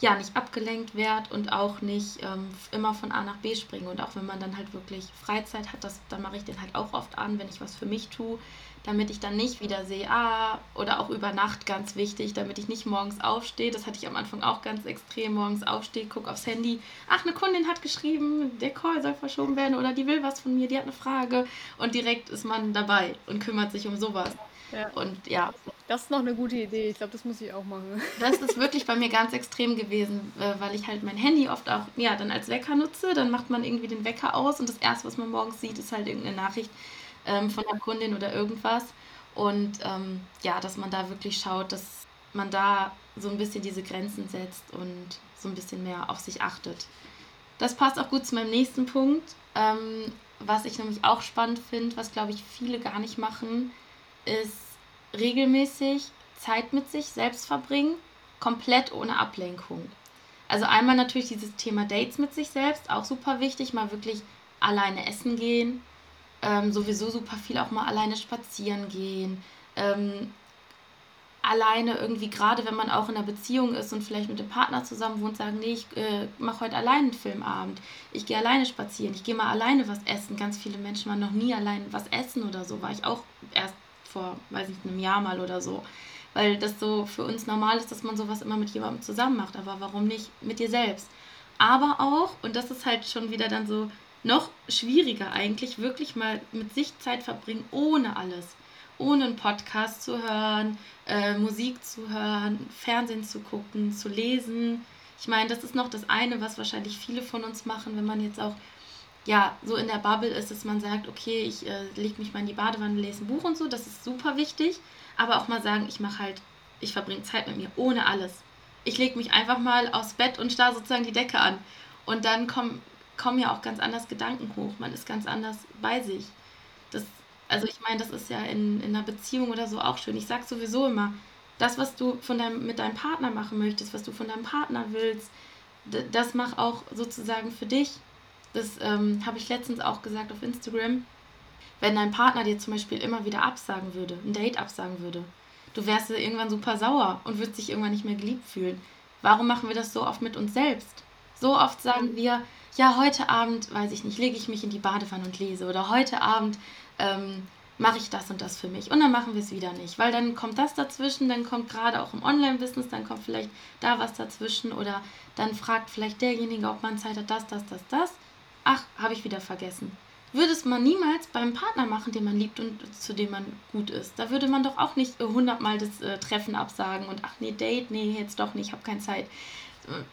ja nicht abgelenkt werde und auch nicht ähm, immer von A nach B springe. Und auch wenn man dann halt wirklich Freizeit hat, das, dann mache ich den halt auch oft an, wenn ich was für mich tue, damit ich dann nicht wieder sehe, ah, oder auch über Nacht ganz wichtig, damit ich nicht morgens aufstehe. Das hatte ich am Anfang auch ganz extrem, morgens aufstehe, gucke aufs Handy, ach, eine Kundin hat geschrieben, der Call soll verschoben werden oder die will was von mir, die hat eine Frage und direkt ist man dabei und kümmert sich um sowas. Ja. Und ja. Das ist noch eine gute Idee. Ich glaube, das muss ich auch machen. Das ist wirklich bei mir ganz extrem gewesen, äh, weil ich halt mein Handy oft auch ja, dann als Wecker nutze. Dann macht man irgendwie den Wecker aus und das Erste, was man morgens sieht, ist halt irgendeine Nachricht ähm, von der Kundin oder irgendwas. Und ähm, ja, dass man da wirklich schaut, dass man da so ein bisschen diese Grenzen setzt und so ein bisschen mehr auf sich achtet. Das passt auch gut zu meinem nächsten Punkt. Ähm, was ich nämlich auch spannend finde, was glaube ich viele gar nicht machen, ist regelmäßig Zeit mit sich selbst verbringen, komplett ohne Ablenkung. Also einmal natürlich dieses Thema Dates mit sich selbst, auch super wichtig, mal wirklich alleine essen gehen, ähm, sowieso super viel auch mal alleine spazieren gehen, ähm, alleine irgendwie, gerade wenn man auch in einer Beziehung ist und vielleicht mit dem Partner zusammen wohnt, sagen, nee, ich äh, mache heute alleine einen Filmabend, ich gehe alleine spazieren, ich gehe mal alleine was essen. Ganz viele Menschen waren noch nie allein was essen oder so, war ich auch erst vor, weiß ich, einem Jahr mal oder so. Weil das so für uns normal ist, dass man sowas immer mit jemandem zusammen macht, aber warum nicht mit dir selbst? Aber auch, und das ist halt schon wieder dann so noch schwieriger eigentlich, wirklich mal mit sich Zeit verbringen ohne alles ohne einen Podcast zu hören, äh, Musik zu hören, Fernsehen zu gucken, zu lesen. Ich meine, das ist noch das eine, was wahrscheinlich viele von uns machen, wenn man jetzt auch ja so in der Bubble ist, dass man sagt, okay, ich äh, lege mich mal in die Badewanne, lese ein Buch und so, das ist super wichtig. Aber auch mal sagen, ich mache halt, ich verbringe Zeit mit mir, ohne alles. Ich lege mich einfach mal aufs Bett und starre sozusagen die Decke an. Und dann kommen, kommen ja auch ganz anders Gedanken hoch. Man ist ganz anders bei sich. Das also ich meine, das ist ja in, in einer Beziehung oder so auch schön. Ich sage sowieso immer, das, was du von deinem, mit deinem Partner machen möchtest, was du von deinem Partner willst, das mach auch sozusagen für dich. Das ähm, habe ich letztens auch gesagt auf Instagram. Wenn dein Partner dir zum Beispiel immer wieder absagen würde, ein Date absagen würde, du wärst irgendwann super sauer und würdest dich irgendwann nicht mehr geliebt fühlen. Warum machen wir das so oft mit uns selbst? So oft sagen wir, ja, heute Abend, weiß ich nicht, lege ich mich in die Badewanne und lese. Oder heute Abend ähm, mache ich das und das für mich. Und dann machen wir es wieder nicht, weil dann kommt das dazwischen, dann kommt gerade auch im Online-Business, dann kommt vielleicht da was dazwischen oder dann fragt vielleicht derjenige, ob man Zeit hat, das, das, das, das. Ach, habe ich wieder vergessen. Würde es man niemals beim Partner machen, den man liebt und zu dem man gut ist. Da würde man doch auch nicht hundertmal das äh, Treffen absagen und ach nee, Date, nee, jetzt doch nicht, ich habe keine Zeit.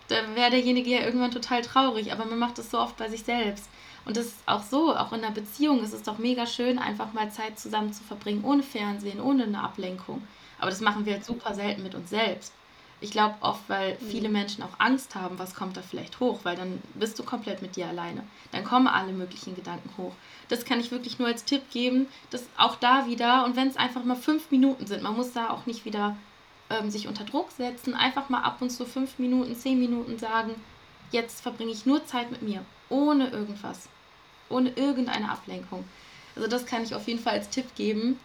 Da wäre derjenige ja irgendwann total traurig, aber man macht es so oft bei sich selbst. Und das ist auch so, auch in einer Beziehung ist es doch mega schön, einfach mal Zeit zusammen zu verbringen, ohne Fernsehen, ohne eine Ablenkung. Aber das machen wir halt super selten mit uns selbst. Ich glaube oft, weil mhm. viele Menschen auch Angst haben, was kommt da vielleicht hoch, weil dann bist du komplett mit dir alleine. Dann kommen alle möglichen Gedanken hoch. Das kann ich wirklich nur als Tipp geben, dass auch da wieder, und wenn es einfach mal fünf Minuten sind, man muss da auch nicht wieder ähm, sich unter Druck setzen, einfach mal ab und zu fünf Minuten, zehn Minuten sagen, jetzt verbringe ich nur Zeit mit mir ohne irgendwas. Ohne irgendeine Ablenkung. Also das kann ich auf jeden Fall als Tipp geben.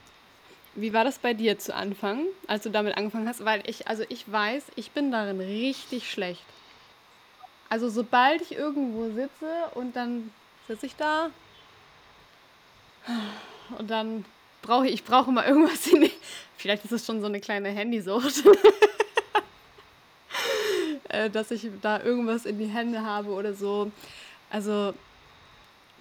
Wie war das bei dir zu Anfang, als du damit angefangen hast? Weil ich, also ich weiß, ich bin darin richtig schlecht. Also sobald ich irgendwo sitze und dann sitze ich da und dann brauche ich, ich brauche mal irgendwas in vielleicht ist es schon so eine kleine Handysucht. <laughs> Äh, dass ich da irgendwas in die Hände habe oder so. Also,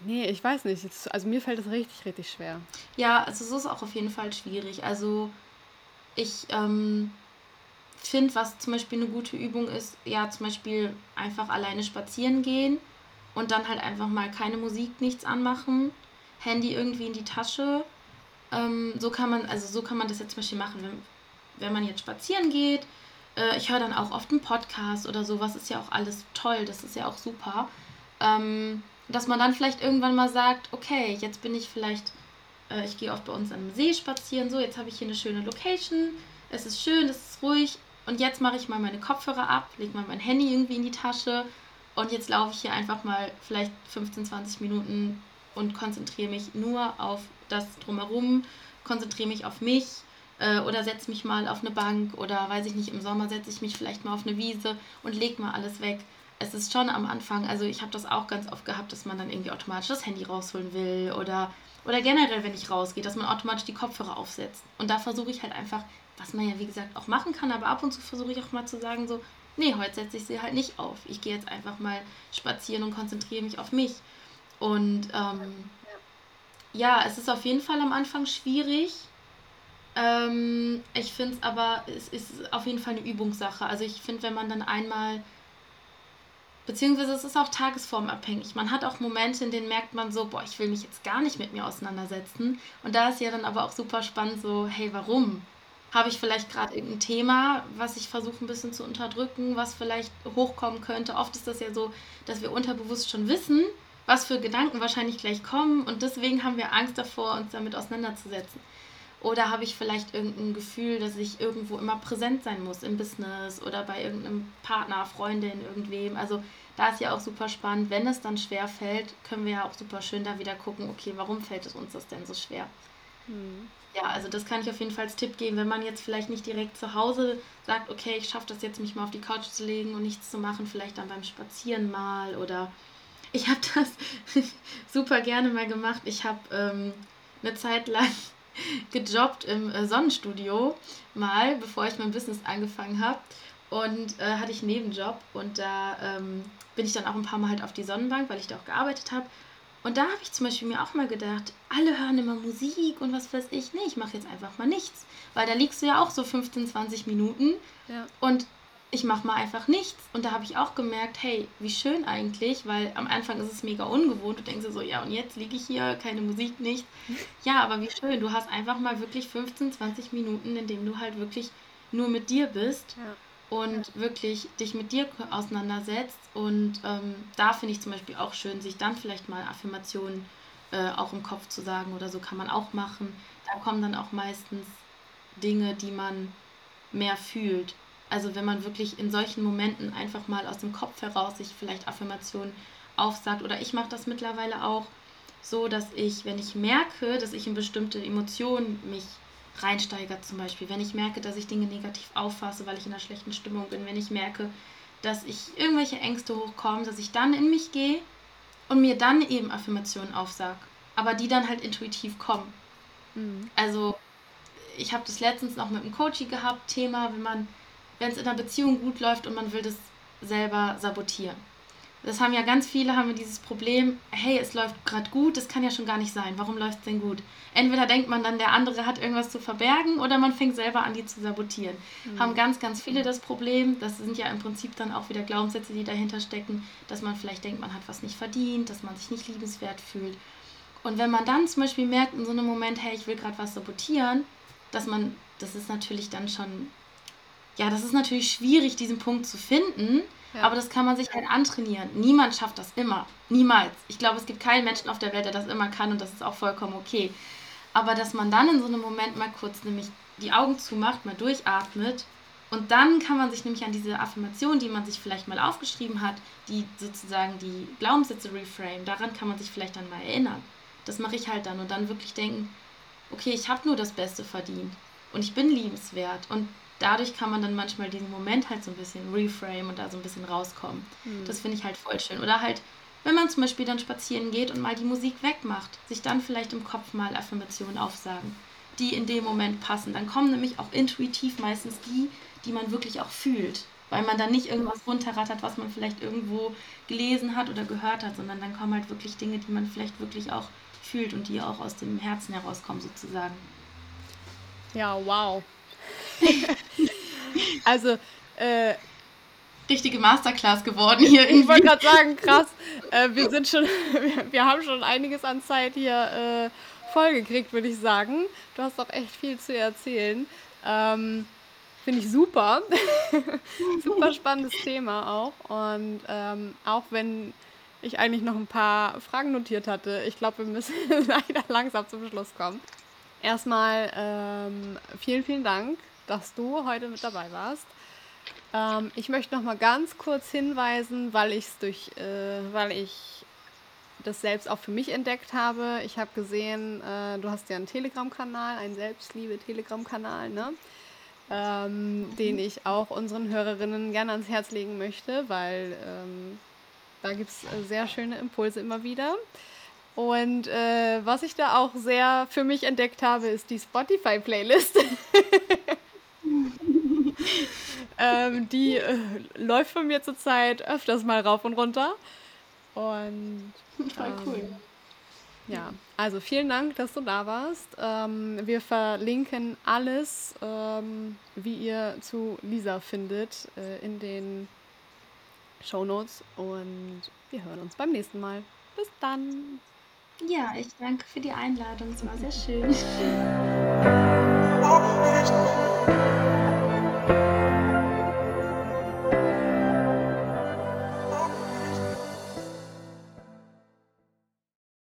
nee, ich weiß nicht. Also mir fällt das richtig, richtig schwer. Ja, also so ist auch auf jeden Fall schwierig. Also ich ähm, finde, was zum Beispiel eine gute Übung ist, ja, zum Beispiel einfach alleine spazieren gehen und dann halt einfach mal keine Musik, nichts anmachen, Handy irgendwie in die Tasche. Ähm, so kann man, also so kann man das jetzt zum Beispiel machen, wenn, wenn man jetzt spazieren geht. Äh, ich höre dann auch oft einen Podcast oder sowas, ist ja auch alles toll, das ist ja auch super. Ähm, dass man dann vielleicht irgendwann mal sagt, okay, jetzt bin ich vielleicht, äh, ich gehe oft bei uns einem See spazieren, so, jetzt habe ich hier eine schöne Location, es ist schön, es ist ruhig und jetzt mache ich mal meine Kopfhörer ab, lege mal mein Handy irgendwie in die Tasche und jetzt laufe ich hier einfach mal vielleicht 15, 20 Minuten und konzentriere mich nur auf das drumherum, konzentriere mich auf mich äh, oder setze mich mal auf eine Bank oder weiß ich nicht, im Sommer setze ich mich vielleicht mal auf eine Wiese und lege mal alles weg es ist schon am Anfang, also ich habe das auch ganz oft gehabt, dass man dann irgendwie automatisch das Handy rausholen will oder, oder generell, wenn ich rausgehe, dass man automatisch die Kopfhörer aufsetzt. Und da versuche ich halt einfach, was man ja wie gesagt auch machen kann, aber ab und zu versuche ich auch mal zu sagen, so, nee, heute setze ich sie halt nicht auf. Ich gehe jetzt einfach mal spazieren und konzentriere mich auf mich. Und ähm, ja, es ist auf jeden Fall am Anfang schwierig, Ähm, ich finde es aber, es ist auf jeden Fall eine Übungssache. Also ich finde, wenn man dann einmal, beziehungsweise es ist auch tagesformabhängig. Man hat auch Momente, in denen merkt man so, boah, ich will mich jetzt gar nicht mit mir auseinandersetzen. Und da ist ja dann aber auch super spannend so, hey, warum? Habe ich vielleicht gerade irgendein Thema, was ich versuche ein bisschen zu unterdrücken, was vielleicht hochkommen könnte? Oft ist das ja so, dass wir unterbewusst schon wissen, was für Gedanken wahrscheinlich gleich kommen und deswegen haben wir Angst davor, uns damit auseinanderzusetzen. Oder habe ich vielleicht irgendein Gefühl, dass ich irgendwo immer präsent sein muss im Business oder bei irgendeinem Partner, Freundin, irgendwem. Also da ist ja auch super spannend. Wenn es dann schwer fällt, können wir ja auch super schön da wieder gucken, okay, warum fällt es uns das denn so schwer? Hm. Ja, also das kann ich auf jeden Fall als Tipp geben, wenn man jetzt vielleicht nicht direkt zu Hause sagt, okay, ich schaffe das jetzt, mich mal auf die Couch zu legen und nichts zu machen, vielleicht dann beim Spazieren mal oder ich habe das <laughs> super gerne mal gemacht. Ich habe ähm, eine Zeit lang gejobbt im äh, Sonnenstudio mal, bevor ich mein Business angefangen habe. Und äh, hatte ich einen Nebenjob und da ähm, bin ich dann auch ein paar Mal halt auf die Sonnenbank, weil ich da auch gearbeitet habe. Und da habe ich zum Beispiel mir auch mal gedacht, alle hören immer Musik und was weiß ich. Nee, ich mache jetzt einfach mal nichts. Weil da liegst du ja auch so 15, 20 Minuten. Ja. Und ich mache mal einfach nichts. Und da habe ich auch gemerkt, hey, wie schön eigentlich, weil am Anfang ist es mega ungewohnt. Du denkst dir so, ja, und jetzt liege ich hier, keine Musik, nicht. Ja, aber wie schön, du hast einfach mal wirklich 15, 20 Minuten, in denen du halt wirklich nur mit dir bist ja. und ja. wirklich dich mit dir auseinandersetzt. Und ähm, da finde ich zum Beispiel auch schön, sich dann vielleicht mal Affirmationen äh, auch im Kopf zu sagen oder so kann man auch machen. Da kommen dann auch meistens Dinge, die man mehr fühlt. Also wenn man wirklich in solchen Momenten einfach mal aus dem Kopf heraus sich vielleicht Affirmationen aufsagt. Oder ich mache das mittlerweile auch so, dass ich, wenn ich merke, dass ich in bestimmte Emotionen mich reinsteigere zum Beispiel, wenn ich merke, dass ich Dinge negativ auffasse, weil ich in einer schlechten Stimmung bin, wenn ich merke, dass ich irgendwelche Ängste hochkommen, dass ich dann in mich gehe und mir dann eben Affirmationen aufsag, aber die dann halt intuitiv kommen. Mhm. Also ich habe das letztens noch mit einem Coachie gehabt, Thema, wenn man wenn es in einer Beziehung gut läuft und man will das selber sabotieren. Das haben ja ganz viele, haben dieses Problem, hey, es läuft gerade gut, das kann ja schon gar nicht sein. Warum läuft es denn gut? Entweder denkt man dann, der andere hat irgendwas zu verbergen oder man fängt selber an, die zu sabotieren. Mhm. Haben ganz, ganz viele das Problem. Das sind ja im Prinzip dann auch wieder Glaubenssätze, die dahinter stecken, dass man vielleicht denkt, man hat was nicht verdient, dass man sich nicht liebenswert fühlt. Und wenn man dann zum Beispiel merkt in so einem Moment, hey, ich will gerade was sabotieren, dass man, das ist natürlich dann schon ja, das ist natürlich schwierig, diesen Punkt zu finden, ja. aber das kann man sich halt antrainieren. Niemand schafft das immer. Niemals. Ich glaube, es gibt keinen Menschen auf der Welt, der das immer kann und das ist auch vollkommen okay. Aber dass man dann in so einem Moment mal kurz nämlich die Augen zumacht, mal durchatmet und dann kann man sich nämlich an diese Affirmation, die man sich vielleicht mal aufgeschrieben hat, die sozusagen die Glaubenssätze reframe, daran kann man sich vielleicht dann mal erinnern. Das mache ich halt dann und dann wirklich denken, okay, ich habe nur das Beste verdient und ich bin liebenswert und dadurch kann man dann manchmal diesen Moment halt so ein bisschen reframe und da so ein bisschen rauskommen. Mhm. Das finde ich halt voll schön. Oder halt, wenn man zum Beispiel dann spazieren geht und mal die Musik wegmacht, sich dann vielleicht im Kopf mal Affirmationen aufsagen, die in dem Moment passen. Dann kommen nämlich auch intuitiv meistens die, die man wirklich auch fühlt. Weil man dann nicht irgendwas runterrattert, was man vielleicht irgendwo gelesen hat oder gehört hat, sondern dann kommen halt wirklich Dinge, die man vielleicht wirklich auch fühlt und die auch aus dem Herzen herauskommen sozusagen. Ja, wow. <laughs> also, äh, richtige Masterclass geworden hier. Ich wollte gerade sagen, <laughs> krass. Äh, wir sind schon, wir, <laughs> wir, haben schon einiges an Zeit hier äh, vollgekriegt, würde ich sagen. Du hast doch echt viel zu erzählen. Ähm, Finde ich super. super spannendes Thema auch. Und ähm, auch wenn ich eigentlich noch ein paar Fragen notiert hatte, ich glaube, wir müssen leider langsam zum Schluss kommen. Erstmal ähm, vielen, vielen Dank dass du heute mit dabei warst. Ähm, ich möchte noch mal ganz kurz hinweisen, weil ich es durch, äh, weil ich das selbst auch für mich entdeckt habe. Ich habe gesehen, äh, du hast ja einen Telegram-Kanal, einen Selbstliebe-Telegram-Kanal, ne? Ähm, den ich auch unseren Hörerinnen gerne ans Herz legen möchte, weil ähm, da gibt es äh, sehr schöne Impulse immer wieder. Und äh, was ich da auch sehr für mich entdeckt habe, ist die Spotify-Playlist. <laughs> ähm, die äh, läuft von mir zurzeit öfters mal rauf und runter. Und voll ähm, cool. Ja, also vielen Dank, dass du da warst. Ähm, wir verlinken alles, ähm, wie ihr zu Lisa findet, äh, in den Show Notes und wir hören uns beim nächsten Mal. Bis dann. Ja, ich danke für die Einladung. Es war sehr schön.